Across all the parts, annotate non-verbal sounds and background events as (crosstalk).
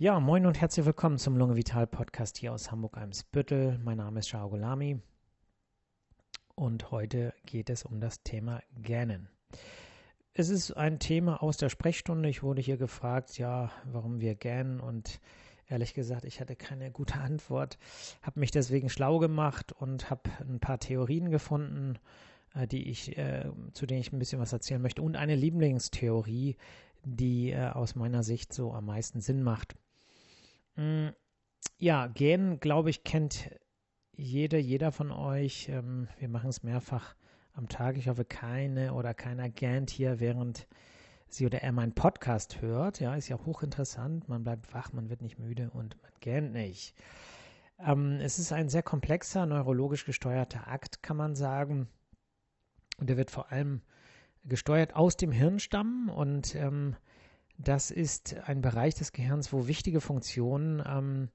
Ja, moin und herzlich willkommen zum Lunge Vital Podcast hier aus Hamburg-Eimsbüttel. Mein Name ist Shao Golami und heute geht es um das Thema Gähnen. Es ist ein Thema aus der Sprechstunde. Ich wurde hier gefragt, ja, warum wir gähnen und ehrlich gesagt, ich hatte keine gute Antwort, habe mich deswegen schlau gemacht und habe ein paar Theorien gefunden, äh, die ich, äh, zu denen ich ein bisschen was erzählen möchte und eine Lieblingstheorie, die äh, aus meiner Sicht so am meisten Sinn macht. Mm, ja, Gähnen, glaube ich, kennt jeder, jeder von euch. Ähm, wir machen es mehrfach am Tag. Ich hoffe, keine oder keiner gähnt hier, während sie oder er meinen Podcast hört. Ja, ist ja hochinteressant. Man bleibt wach, man wird nicht müde und man gähnt nicht. Ähm, es ist ein sehr komplexer, neurologisch gesteuerter Akt, kann man sagen. Und der wird vor allem gesteuert aus dem Hirnstamm und ähm, das ist ein Bereich des Gehirns, wo wichtige Funktionen ähm,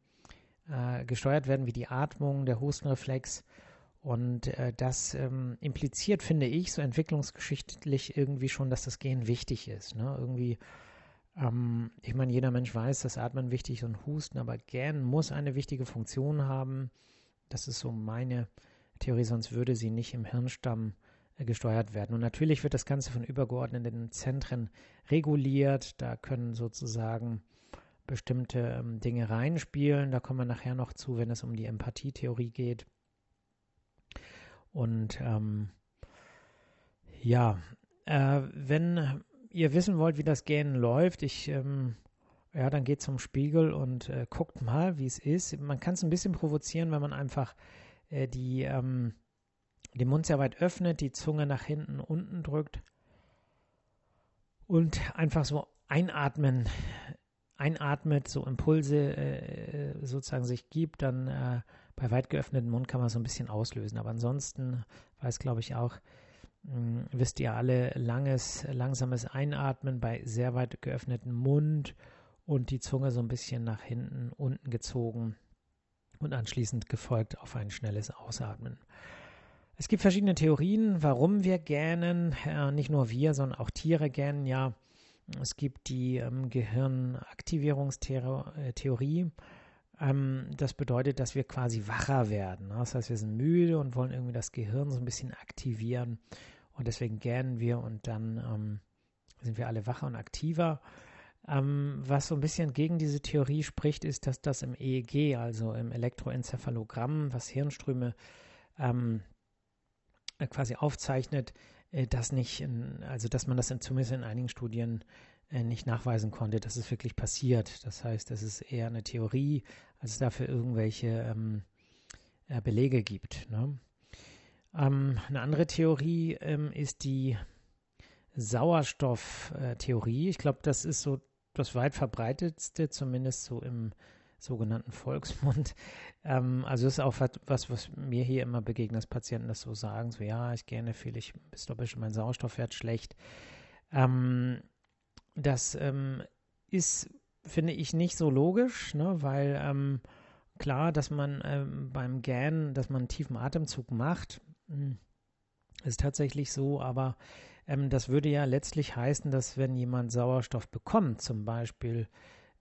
äh, gesteuert werden, wie die Atmung, der Hustenreflex. Und äh, das ähm, impliziert, finde ich, so entwicklungsgeschichtlich irgendwie schon, dass das Gehen wichtig ist. Ne? Irgendwie, ähm, ich meine, jeder Mensch weiß, dass Atmen wichtig ist und Husten, aber Gähnen muss eine wichtige Funktion haben. Das ist so meine Theorie, sonst würde sie nicht im Hirnstamm gesteuert werden. Und natürlich wird das Ganze von übergeordneten Zentren reguliert. Da können sozusagen bestimmte ähm, Dinge reinspielen. Da kommen wir nachher noch zu, wenn es um die Empathietheorie geht. Und ähm, ja, äh, wenn ihr wissen wollt, wie das Gähnen läuft, ich ähm, ja, dann geht zum Spiegel und äh, guckt mal, wie es ist. Man kann es ein bisschen provozieren, wenn man einfach äh, die ähm, den Mund sehr weit öffnet, die Zunge nach hinten unten drückt und einfach so einatmen, einatmet, so Impulse äh, sozusagen sich gibt, dann äh, bei weit geöffnetem Mund kann man so ein bisschen auslösen. Aber ansonsten weiß, glaube ich, auch, mh, hm, wisst ihr alle, langes, langsames Einatmen bei sehr weit geöffnetem Mund und die Zunge so ein bisschen nach hinten unten gezogen und anschließend gefolgt auf ein schnelles Ausatmen. Es gibt verschiedene Theorien, warum wir gähnen. Äh, nicht nur wir, sondern auch Tiere gähnen ja. Es gibt die ähm, Gehirnaktivierungstheorie. Ähm, das bedeutet, dass wir quasi wacher werden. Ne? Das heißt, wir sind müde und wollen irgendwie das Gehirn so ein bisschen aktivieren. Und deswegen gähnen wir und dann ähm, sind wir alle wacher und aktiver. Ähm, was so ein bisschen gegen diese Theorie spricht, ist, dass das im EEG, also im Elektroenzephalogramm, was Hirnströme ähm, äh, quasi aufzeichnet, äh, dass nicht, also dass man das in, zumindest in einigen Studien äh, nicht nachweisen konnte, dass es wirklich passiert. Das heißt, es ist eher eine Theorie, als es dafür irgendwelche ähm, Belege gibt. Ne? Ähm, eine andere Theorie ähm, ist die Sauerstofftheorie. Ich glaube, das ist so das weit verbreitetste, zumindest so im sogenannten Volksmund. (laughs) Ähm, also ist auch was, was mir hier immer begegnet, dass Patienten das so sagen, so ja, ich gerne viel, ich ist doch bestimmt mein Sauerstoffwert schlecht. Ähm, das ähm, ist, finde ich, nicht so logisch, ne, weil ähm, klar, dass man ähm, beim Gähnen, dass man einen tiefen Atemzug macht, hm, ist tatsächlich so, aber ähm, das würde ja letztlich heißen, dass wenn jemand Sauerstoff bekommt, zum Beispiel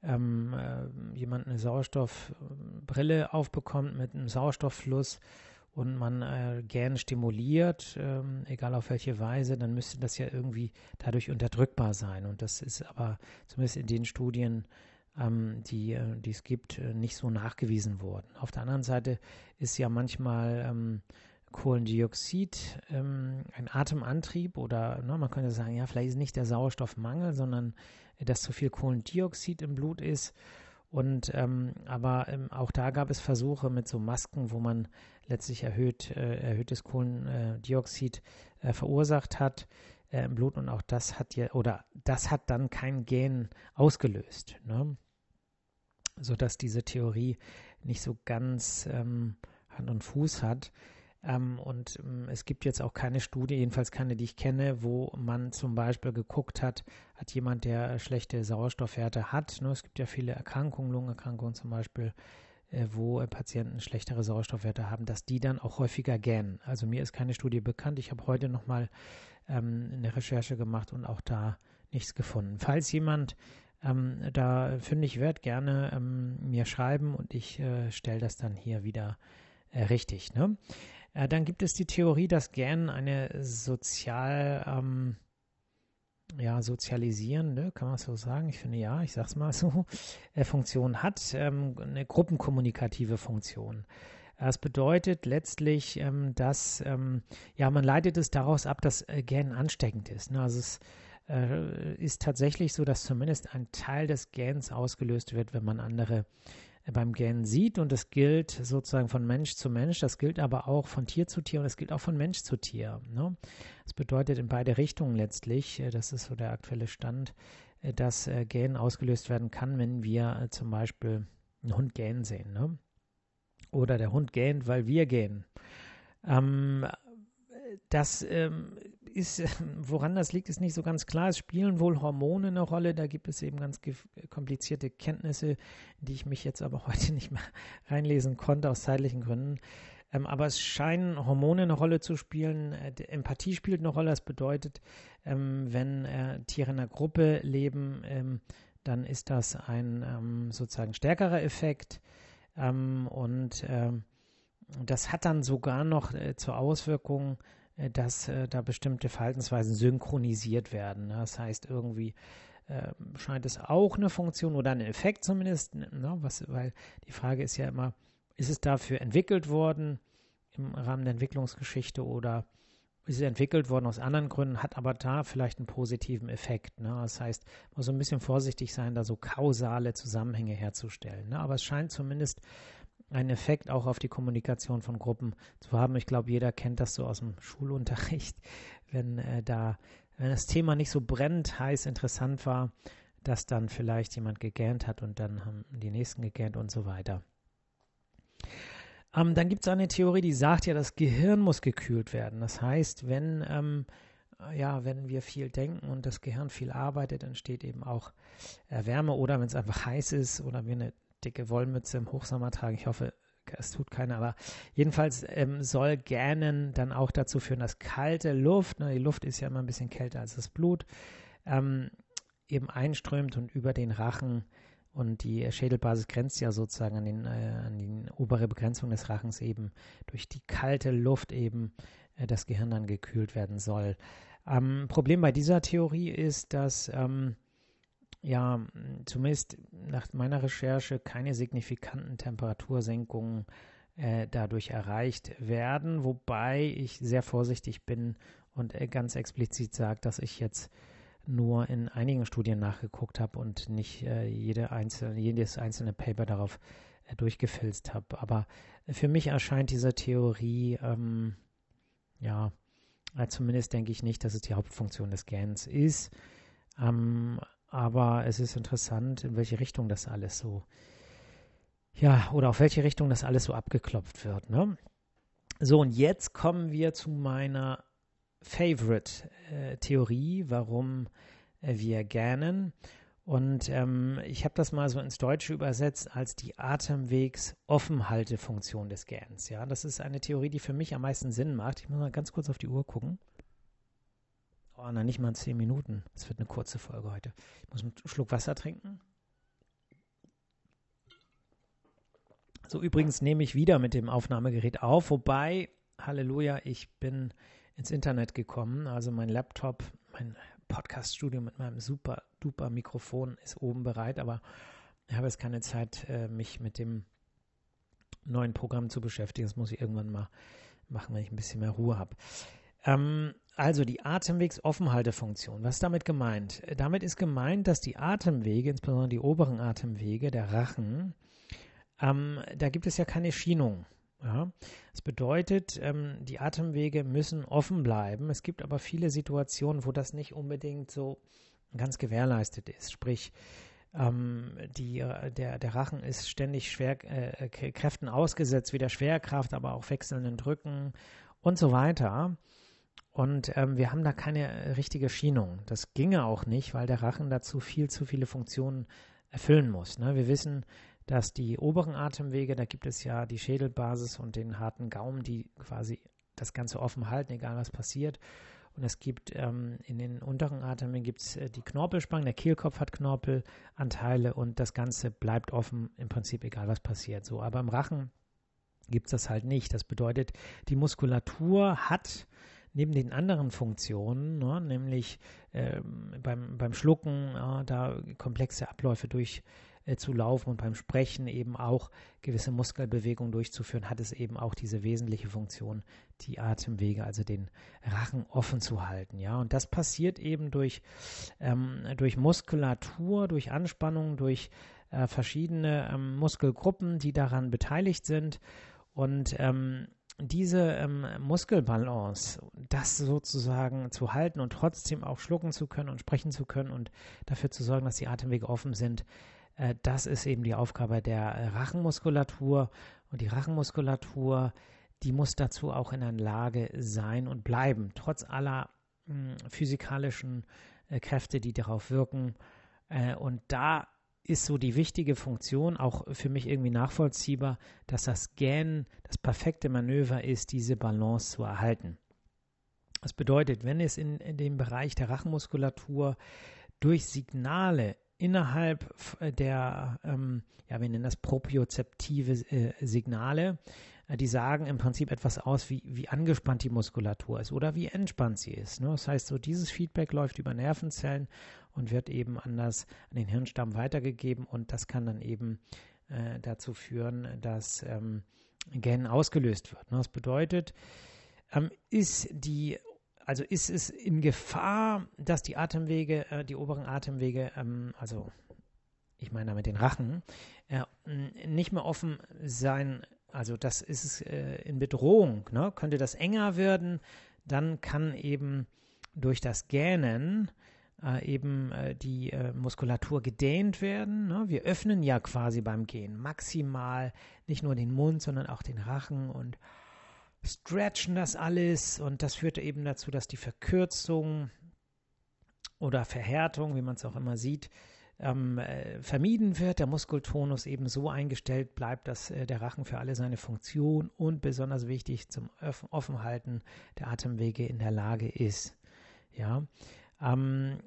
ähm, äh, jemand eine Sauerstoffbrille aufbekommt mit einem Sauerstofffluss und man äh, gern stimuliert, ähm, egal auf welche Weise, dann müsste das ja irgendwie dadurch unterdrückbar sein. Und das ist aber zumindest in den Studien, ähm, die, äh, die es gibt, äh, nicht so nachgewiesen worden. Auf der anderen Seite ist ja manchmal ähm, Kohlendioxid ähm, ein Atemantrieb oder ne, man könnte sagen, ja, vielleicht ist nicht der Sauerstoffmangel, sondern dass zu viel Kohlendioxid im Blut ist. Und ähm, aber ähm, auch da gab es Versuche mit so Masken, wo man letztlich erhöht, äh, erhöhtes Kohlendioxid äh, verursacht hat äh, im Blut und auch das hat ja oder das hat dann kein Gen ausgelöst, ne? sodass diese Theorie nicht so ganz ähm, Hand und Fuß hat. Ähm, und ähm, es gibt jetzt auch keine Studie, jedenfalls keine, die ich kenne, wo man zum Beispiel geguckt hat, hat jemand, der schlechte Sauerstoffwerte hat. Ne? Es gibt ja viele Erkrankungen, Lungenerkrankungen zum Beispiel, äh, wo äh, Patienten schlechtere Sauerstoffwerte haben, dass die dann auch häufiger gähnen. Also mir ist keine Studie bekannt. Ich habe heute nochmal ähm, eine Recherche gemacht und auch da nichts gefunden. Falls jemand ähm, da finde ich wert, gerne ähm, mir schreiben und ich äh, stelle das dann hier wieder äh, richtig. Ne? Äh, dann gibt es die Theorie, dass Gähnen eine sozial, ähm, ja, sozialisierende, kann man so sagen? Ich finde ja, ich sag's mal so, (laughs) äh, Funktion hat, ähm, eine gruppenkommunikative Funktion. Das bedeutet letztlich, ähm, dass, ähm, ja, man leitet es daraus ab, dass äh, Gähnen ansteckend ist. Ne? Also es äh, ist tatsächlich so, dass zumindest ein Teil des Gähns ausgelöst wird, wenn man andere äh, beim Gähnen sieht. Und das gilt sozusagen von Mensch zu Mensch, das gilt aber auch von Tier zu Tier und das gilt auch von Mensch zu Tier. Ne? Das bedeutet in beide Richtungen letztlich, äh, das ist so der aktuelle Stand, äh, dass Gähnen ausgelöst werden kann, wenn wir zum Beispiel einen Hund gähnen sehen. Ne? Oder der Hund gähnt, weil wir gähnen. Ähm, das ähm, ist, (laughs) woran das liegt, ist nicht so ganz klar. Es spielen wohl Hormone eine Rolle. Da gibt es eben ganz komplizierte Kenntnisse, die ich mich jetzt aber (laughs) heute nicht mehr reinlesen konnte, aus zeitlichen Gründen. Ähm, aber es scheinen Hormone eine Rolle zu spielen. Äh, Empathie spielt eine Rolle. Das bedeutet, ähm, wenn äh, Tiere in einer Gruppe leben, ähm, dann ist das ein ähm, sozusagen stärkerer Effekt. Ähm, und ähm, das hat dann sogar noch äh, zur Auswirkung, dass äh, da bestimmte Verhaltensweisen synchronisiert werden. Ne? Das heißt, irgendwie äh, scheint es auch eine Funktion oder einen Effekt zumindest, ne? Was, weil die Frage ist ja immer, ist es dafür entwickelt worden im Rahmen der Entwicklungsgeschichte oder ist es entwickelt worden aus anderen Gründen, hat aber da vielleicht einen positiven Effekt. Ne? Das heißt, man muss ein bisschen vorsichtig sein, da so kausale Zusammenhänge herzustellen. Ne? Aber es scheint zumindest einen Effekt auch auf die Kommunikation von Gruppen zu haben. Ich glaube, jeder kennt das so aus dem Schulunterricht, (laughs) wenn äh, da, wenn das Thema nicht so brennend heiß interessant war, dass dann vielleicht jemand gegähnt hat und dann haben die nächsten gegähnt und so weiter. Ähm, dann gibt es eine Theorie, die sagt ja, das Gehirn muss gekühlt werden. Das heißt, wenn ähm, ja, wenn wir viel denken und das Gehirn viel arbeitet, entsteht eben auch äh, Wärme oder wenn es einfach heiß ist oder wir eine dicke Wollmütze im Hochsommer tragen. Ich hoffe, es tut keiner, aber jedenfalls ähm, soll Gähnen dann auch dazu führen, dass kalte Luft, ne, die Luft ist ja immer ein bisschen kälter als das Blut, ähm, eben einströmt und über den Rachen und die Schädelbasis grenzt ja sozusagen an, den, äh, an die obere Begrenzung des Rachens eben durch die kalte Luft eben äh, das Gehirn dann gekühlt werden soll. Ähm, Problem bei dieser Theorie ist, dass ähm, ja, zumindest nach meiner Recherche keine signifikanten Temperatursenkungen äh, dadurch erreicht werden, wobei ich sehr vorsichtig bin und äh, ganz explizit sage, dass ich jetzt nur in einigen Studien nachgeguckt habe und nicht äh, jede einzelne, jedes einzelne Paper darauf äh, durchgefilzt habe. Aber für mich erscheint diese Theorie, ähm, ja, äh, zumindest denke ich nicht, dass es die Hauptfunktion des Gens ist. Ähm, aber es ist interessant, in welche Richtung das alles so, ja, oder auf welche Richtung das alles so abgeklopft wird. Ne? So, und jetzt kommen wir zu meiner Favorite-Theorie, äh, warum äh, wir gähnen. Und ähm, ich habe das mal so ins Deutsche übersetzt als die Atemwegsoffenhaltefunktion des Gähns. Ja, das ist eine Theorie, die für mich am meisten Sinn macht. Ich muss mal ganz kurz auf die Uhr gucken. Oh, na, nicht mal zehn Minuten. Es wird eine kurze Folge heute. Ich muss einen Schluck Wasser trinken. So, übrigens nehme ich wieder mit dem Aufnahmegerät auf, wobei, Halleluja, ich bin ins Internet gekommen. Also mein Laptop, mein Podcaststudio mit meinem super duper Mikrofon ist oben bereit, aber ich habe jetzt keine Zeit, äh, mich mit dem neuen Programm zu beschäftigen. Das muss ich irgendwann mal machen, wenn ich ein bisschen mehr Ruhe habe. Ähm, also die Atemwegsoffenhaltefunktion. Was ist damit gemeint? Damit ist gemeint, dass die Atemwege, insbesondere die oberen Atemwege, der Rachen, ähm, da gibt es ja keine Schienung. Ja? Das bedeutet, ähm, die Atemwege müssen offen bleiben. Es gibt aber viele Situationen, wo das nicht unbedingt so ganz gewährleistet ist. Sprich, ähm, die, der, der Rachen ist ständig schwer, äh, Kräften ausgesetzt, wie der Schwerkraft, aber auch wechselnden Drücken und so weiter. Und ähm, wir haben da keine äh, richtige Schienung. Das ginge auch nicht, weil der Rachen dazu viel zu viele Funktionen erfüllen muss. Ne? Wir wissen, dass die oberen Atemwege, da gibt es ja die Schädelbasis und den harten Gaumen, die quasi das Ganze offen halten, egal was passiert. Und es gibt ähm, in den unteren Atemwegen gibt es äh, die Knorpelspangen, der Kehlkopf hat Knorpelanteile und das Ganze bleibt offen, im Prinzip egal was passiert. So, aber im Rachen gibt es das halt nicht. Das bedeutet, die Muskulatur hat neben den anderen Funktionen, ne, nämlich ähm, beim, beim Schlucken, ja, da komplexe Abläufe durch äh, und beim Sprechen eben auch gewisse Muskelbewegungen durchzuführen, hat es eben auch diese wesentliche Funktion, die Atemwege, also den Rachen offen zu halten. Ja, und das passiert eben durch, ähm, durch Muskulatur, durch Anspannung, durch äh, verschiedene ähm, Muskelgruppen, die daran beteiligt sind. Und ähm, diese ähm, Muskelbalance, das sozusagen zu halten und trotzdem auch schlucken zu können und sprechen zu können und dafür zu sorgen, dass die Atemwege offen sind, äh, das ist eben die Aufgabe der Rachenmuskulatur. Und die Rachenmuskulatur, die muss dazu auch in der Lage sein und bleiben, trotz aller mh, hm, physikalischen äh, Kräfte, die darauf wirken. Äh, und da ist so die wichtige Funktion, auch für mich irgendwie nachvollziehbar, dass das Gähnen das perfekte Manöver ist, diese Balance zu erhalten. Das bedeutet, wenn es in, in dem Bereich der Rachenmuskulatur durch Signale innerhalb äh, der, ähm, ja, wir nennen das propriozeptive äh, Signale, äh, die sagen im Prinzip etwas aus, wie, wie angespannt die Muskulatur ist oder wie entspannt sie ist. Ne? Das heißt, so dieses Feedback läuft über Nervenzellen und wird eben anders an den Hirnstamm weitergegeben und das kann dann eben äh, dazu führen, dass ähm, Gen ausgelöst wird. Das bedeutet, ähm, ist die also ist es in Gefahr, dass die Atemwege, äh, die oberen Atemwege, ähm, also ich meine damit den Rachen, äh, nicht mehr offen sein. Also das ist äh, in Bedrohung. Ne? Könnte das enger werden, dann kann eben durch das Gähnen äh, eben äh, die äh, Muskulatur gedehnt werden. Ne? Wir öffnen ja quasi beim Gehen maximal nicht nur den Mund, sondern auch den Rachen und stretchen das alles und das führte eben dazu, dass die Verkürzung oder Verhärtung, wie man es auch immer sieht, ähm, äh, vermieden wird, der Muskeltonus eben so eingestellt bleibt, dass äh, der Rachen für alle seine Funktion und besonders wichtig zum Öff Offenhalten der Atemwege in der Lage ist. Ja, ähm,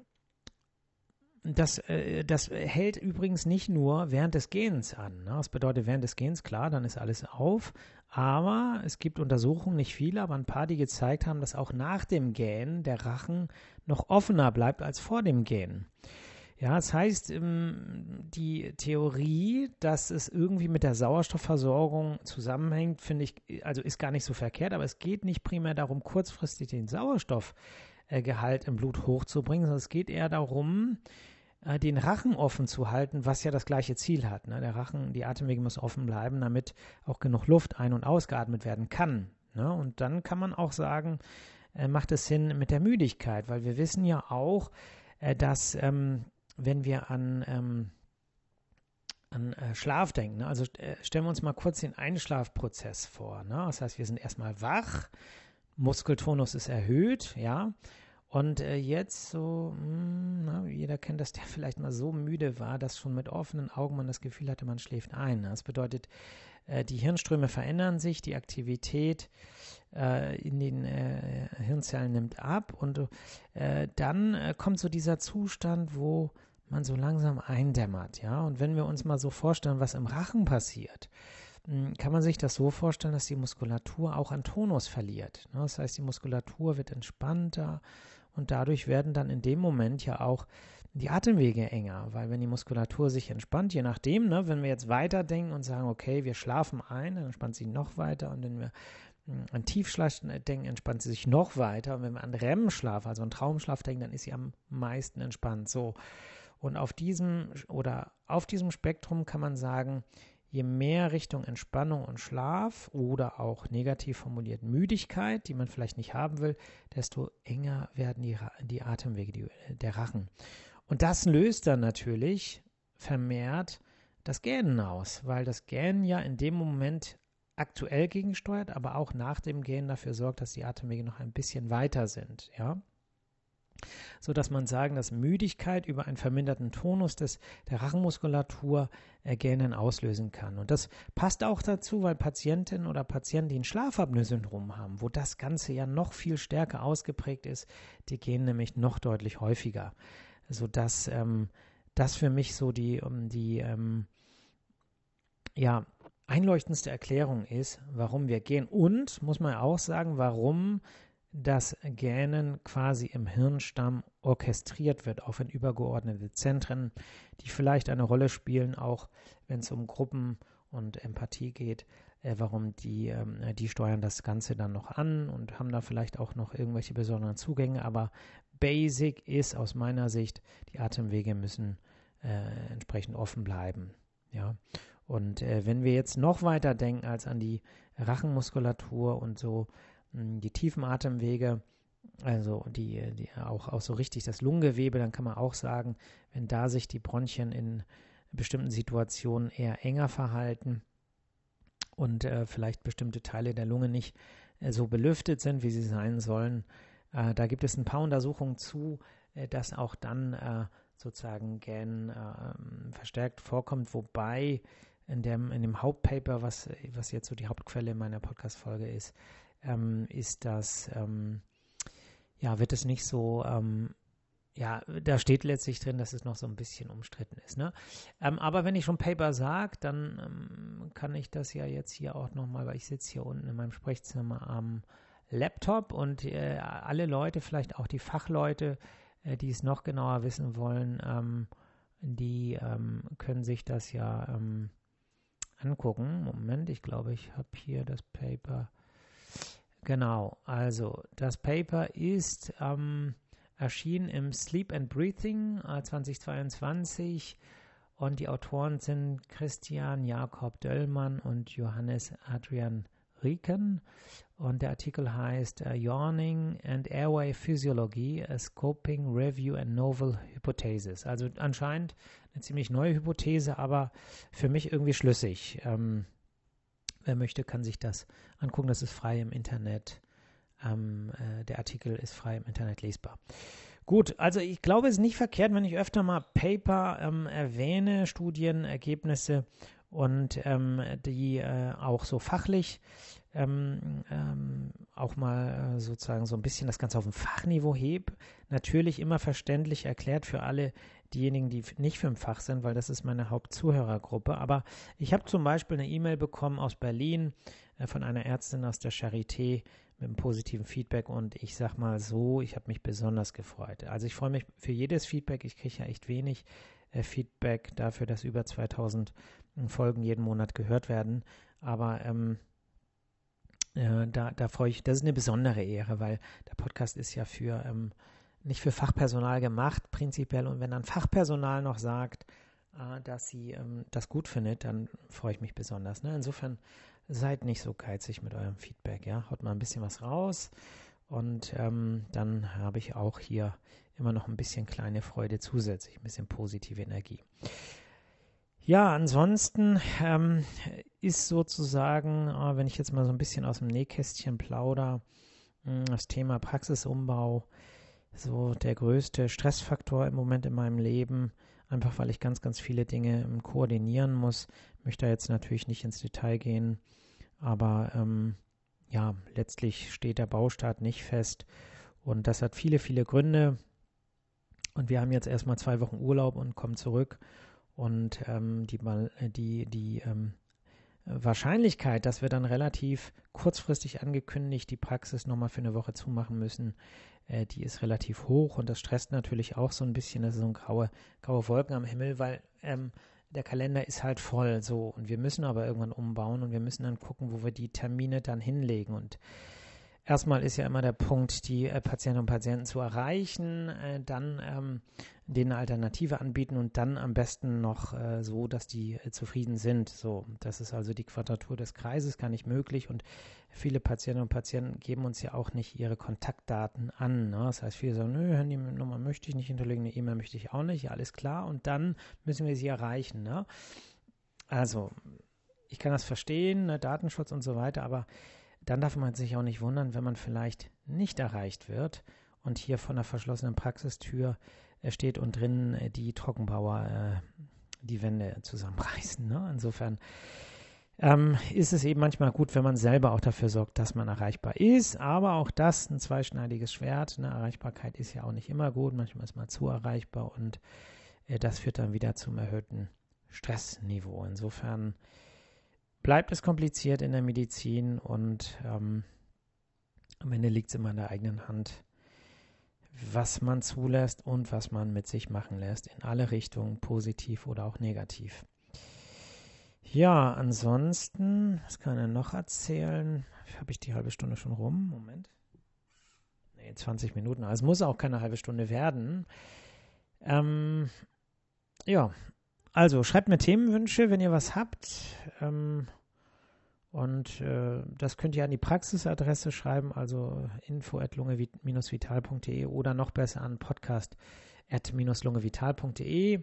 das, äh, das hält übrigens nicht nur während des Gehens an. Ne? Das bedeutet, während des Gehens, klar, dann ist alles auf. Aber es gibt Untersuchungen, nicht viele, aber ein paar, die gezeigt haben, dass auch nach dem Gähnen der Rachen noch offener bleibt als vor dem Gähnen. Ja, das heißt, ähm, die Theorie, dass es irgendwie mit der Sauerstoffversorgung zusammenhängt, finde ich, also ist gar nicht so verkehrt, aber es geht nicht primär darum, kurzfristig den Sauerstoffgehalt im Blut hochzubringen, sondern es geht eher darum, äh, den Rachen offen zu halten, was ja das gleiche Ziel hat. Ne? Der Rachen, die Atemwege muss offen bleiben, damit auch genug Luft ein- und ausgeatmet werden kann. Ne? Und dann kann man auch sagen, äh, macht es Sinn mit der Müdigkeit, weil wir wissen ja auch, äh, dass ähm, wenn wir an, ähm, an äh, Schlaf denken, ne? also äh, stellen wir uns mal kurz den Einschlafprozess vor. Ne? Das heißt, wir sind erstmal wach, Muskeltonus ist erhöht, ja, und äh, jetzt so, mh, hm, na, jeder kennt das, (laughs) der vielleicht mal so müde war, dass schon mit offenen Augen man das Gefühl hatte, man schläft ein. Das bedeutet, äh, die Hirnströme verändern sich, die Aktivität äh, in den äh, Hirnzellen nimmt ab und äh, dann äh, kommt so dieser Zustand, wo man so langsam eindämmert, ja. Und wenn wir uns mal so vorstellen, was im Rachen passiert, hm, kann man sich das so vorstellen, dass die Muskulatur auch an Tonus verliert. Ne? Das heißt, die Muskulatur wird entspannter, und dadurch werden dann in dem Moment ja auch die Atemwege enger, weil wenn die Muskulatur sich entspannt, je nachdem, ne, wenn wir jetzt weiterdenken und sagen, okay, wir schlafen ein, dann entspannt sie noch weiter. Und wenn wir hm, an Tiefschlaf denken, entspannt sie sich noch weiter. Und wenn wir an REM-Schlaf, also an Traumschlaf denken, dann ist sie am meisten entspannt. So. Und auf diesem oder auf diesem Spektrum kann man sagen, je mehr Richtung Entspannung und Schlaf oder auch negativ formuliert Müdigkeit, die man vielleicht nicht haben will, desto enger werden die, die Atemwege, die, der Rachen. Und das löst dann natürlich vermehrt das Gähnen aus, weil das Gähnen ja in dem Moment aktuell gegensteuert, aber auch nach dem Gähnen dafür sorgt, dass die Atemwege noch ein bisschen weiter sind, ja. So dass man sagen, dass Müdigkeit über einen verminderten Tonus des, der Rachenmuskulatur äh, Gähnen auslösen kann. Und das passt auch dazu, weil Patientinnen oder Patienten, die ein Schlafapnoe-Syndrom haben, wo das Ganze ja noch viel stärker ausgeprägt ist, die gehen nämlich noch deutlich häufiger. Sodass ähm, das für mich so die, um die ähm, ja, einleuchtendste Erklärung ist, warum wir gehen. Und, muss man auch sagen, warum das Gähnen quasi im Hirnstamm orchestriert wird, auch in übergeordnete Zentren, die vielleicht eine Rolle spielen, auch wenn es um Gruppen und Empathie geht, äh, warum die, ähm, die steuern das Ganze dann noch an und haben da vielleicht auch noch irgendwelche besonderen Zugänge, aber basic ist aus meiner Sicht, die Atemwege müssen äh, entsprechend offen bleiben. Ja. Und äh, wenn wir jetzt noch weiter denken als an die Rachenmuskulatur und so, die tiefen Atemwege, also die, die auch, auch so richtig das Lungengewebe, dann kann man auch sagen, wenn da sich die Bronchien in bestimmten Situationen eher enger verhalten und äh, vielleicht bestimmte Teile der Lunge nicht äh, so belüftet sind, wie sie sein sollen, äh, da gibt es ein paar Untersuchungen zu, äh, dass auch dann äh, sozusagen Gähnen ähm, verstärkt vorkommt, wobei in dem, in dem Hauptpaper, was, was jetzt so die Hauptquelle meiner Podcast-Folge ist, ähm, ist das, ähm, ja, wird es nicht so, ähm, ja, da steht letztlich drin, dass es noch so ein bisschen umstritten ist. Ne? Ähm, aber wenn ich schon Paper sage, dann ähm, kann ich das ja jetzt hier auch nochmal, weil ich sitze hier unten in meinem Sprechzimmer am Laptop und äh, alle Leute, vielleicht auch die Fachleute, äh, die es noch genauer wissen wollen, ähm, die können sich das ja angucken. Moment, ich glaube, ich habe hier das Paper. Genau, also das Paper ist ähm, erschienen im Sleep and Breathing äh, 2022 und die Autoren sind Christian Jakob Döllmann und Johannes Adrian Rieken und der Artikel heißt uh, Yawning and Airway Physiology, a Scoping Review and Novel Hypothesis. Also anscheinend eine ziemlich neue Hypothese, aber für mich irgendwie schlüssig. Ähm, wer möchte, kann sich das angucken. Das ist frei im Internet. Ähm, äh, der Artikel ist frei im Internet lesbar. Gut, also ich glaube, es ist nicht verkehrt, wenn ich öfter mal Paper ähm, erwähne, Studienergebnisse und ähm, die äh, auch so fachlich ähm, ähm, auch mal äh, sozusagen so ein bisschen das Ganze auf dem Fachniveau heb. Natürlich immer verständlich erklärt für alle diejenigen, die nicht für ein Fach sind, weil das ist meine Hauptzuhörergruppe. Aber ich habe zum Beispiel eine E-Mail bekommen aus Berlin äh, von einer Ärztin aus der Charité mit einem positiven Feedback und ich sag mal so, ich habe mich besonders gefreut. Also ich freue mich für jedes Feedback, ich kriege ja echt wenig äh, Feedback dafür, dass über 2000 Folgen jeden Monat gehört werden. Aber ähm, äh, da, da freue ich, das ist eine besondere Ehre, weil der Podcast ist ja für ähm, nicht für Fachpersonal gemacht, prinzipiell. Und wenn dann Fachpersonal noch sagt, äh, dass sie ähm, das gut findet, dann freue ich mich besonders. Ne? Insofern seid nicht so geizig mit eurem Feedback. Ja? Haut mal ein bisschen was raus. Und ähm, dann habe ich auch hier immer noch ein bisschen kleine Freude zusätzlich, ein bisschen positive Energie. Ja, ansonsten ähm, ist sozusagen, äh, wenn ich jetzt mal so ein bisschen aus dem Nähkästchen plauder, mh, das Thema Praxisumbau so der größte Stressfaktor im Moment in meinem Leben, einfach weil ich ganz, ganz viele Dinge ähm, koordinieren muss. Ich möchte da jetzt natürlich nicht ins Detail gehen, aber ähm, ja, letztlich steht der Baustart nicht fest und das hat viele, viele Gründe. Und wir haben jetzt erstmal zwei Wochen Urlaub und kommen zurück und ähm, die, die, die ähm, Wahrscheinlichkeit, dass wir dann relativ kurzfristig angekündigt die Praxis nochmal für eine Woche zumachen müssen, äh, die ist relativ hoch und das stresst natürlich auch so ein bisschen. Das ist so ein graue, graue Wolken am Himmel, weil ähm, der Kalender ist halt voll so und wir müssen aber irgendwann umbauen und wir müssen dann gucken, wo wir die Termine dann hinlegen und Erstmal ist ja immer der Punkt, die äh, Patientinnen und Patienten zu erreichen, äh, dann ähm, denen eine Alternative anbieten und dann am besten noch äh, so, dass die äh, zufrieden sind. So, das ist also die Quadratur des Kreises, gar nicht möglich und viele Patientinnen und Patienten geben uns ja auch nicht ihre Kontaktdaten an. Ne? Das heißt, viele sagen, nö, Handynummer möchte ich nicht hinterlegen, eine E-Mail möchte ich auch nicht, ja, alles klar und dann müssen wir sie erreichen. Ne? Also, ich kann das verstehen, ne, Datenschutz und so weiter, aber dann darf man sich auch nicht wundern, wenn man vielleicht nicht erreicht wird und hier von der verschlossenen Praxistür äh, steht und drinnen äh, die Trockenbauer äh, die Wände zusammenreißen. Ne? Insofern ähm, ist es eben manchmal gut, wenn man selber auch dafür sorgt, dass man erreichbar ist. Aber auch das ein zweischneidiges Schwert. Ne? Erreichbarkeit ist ja auch nicht immer gut. Manchmal ist man zu erreichbar und das führt dann wieder zum erhöhten Stressniveau. Insofern bleibt es kompliziert in der Medizin und ähm, am Ende liegt es immer in der eigenen Hand, was man zulässt und was man mit sich machen lässt, in alle Richtungen, positiv oder auch negativ. Ja, ansonsten, was kann er noch erzählen? Habe ich die halbe Stunde schon rum? Moment. Nee, 20 Minuten. Also es muss auch keine halbe Stunde werden. Ähm, ja, also schreibt mir Themenwünsche, wenn ihr was habt. Ähm, und äh, das könnt ihr an die Praxisadresse schreiben, also info.lunge-vital.de oder noch besser an podcast.lungevital.de.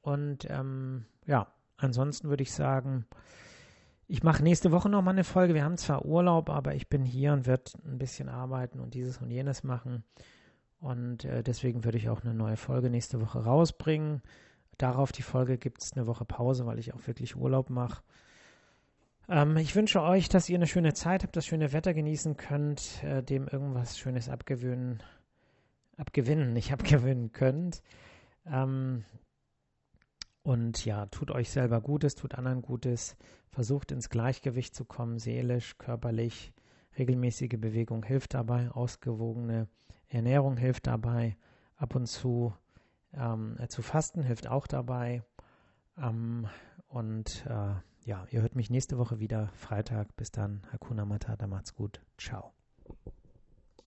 Und ähm, ja, ansonsten würde ich sagen, ich mache nächste Woche nochmal eine Folge. Wir haben zwar Urlaub, aber ich bin hier und werde ein bisschen arbeiten und dieses und jenes machen. Und äh, deswegen würde ich auch eine neue Folge nächste Woche rausbringen. Darauf die Folge gibt es eine Woche Pause, weil ich auch wirklich Urlaub mache. Ähm, ich wünsche euch, dass ihr eine schöne Zeit habt, das schöne Wetter genießen könnt, äh, dem irgendwas Schönes abgewöhnen, abgewinnen, nicht (laughs) abgewöhnen könnt. Ähm, und ja, tut euch selber Gutes, tut anderen Gutes, versucht ins Gleichgewicht zu kommen, seelisch, körperlich. Regelmäßige Bewegung hilft dabei, ausgewogene Ernährung hilft dabei, ab und zu ähm, äh, zu fasten hilft auch dabei. Ähm, und äh, ja, ihr hört mich nächste Woche wieder, Freitag. Bis dann, Hakuna Matata, macht's gut. Ciao.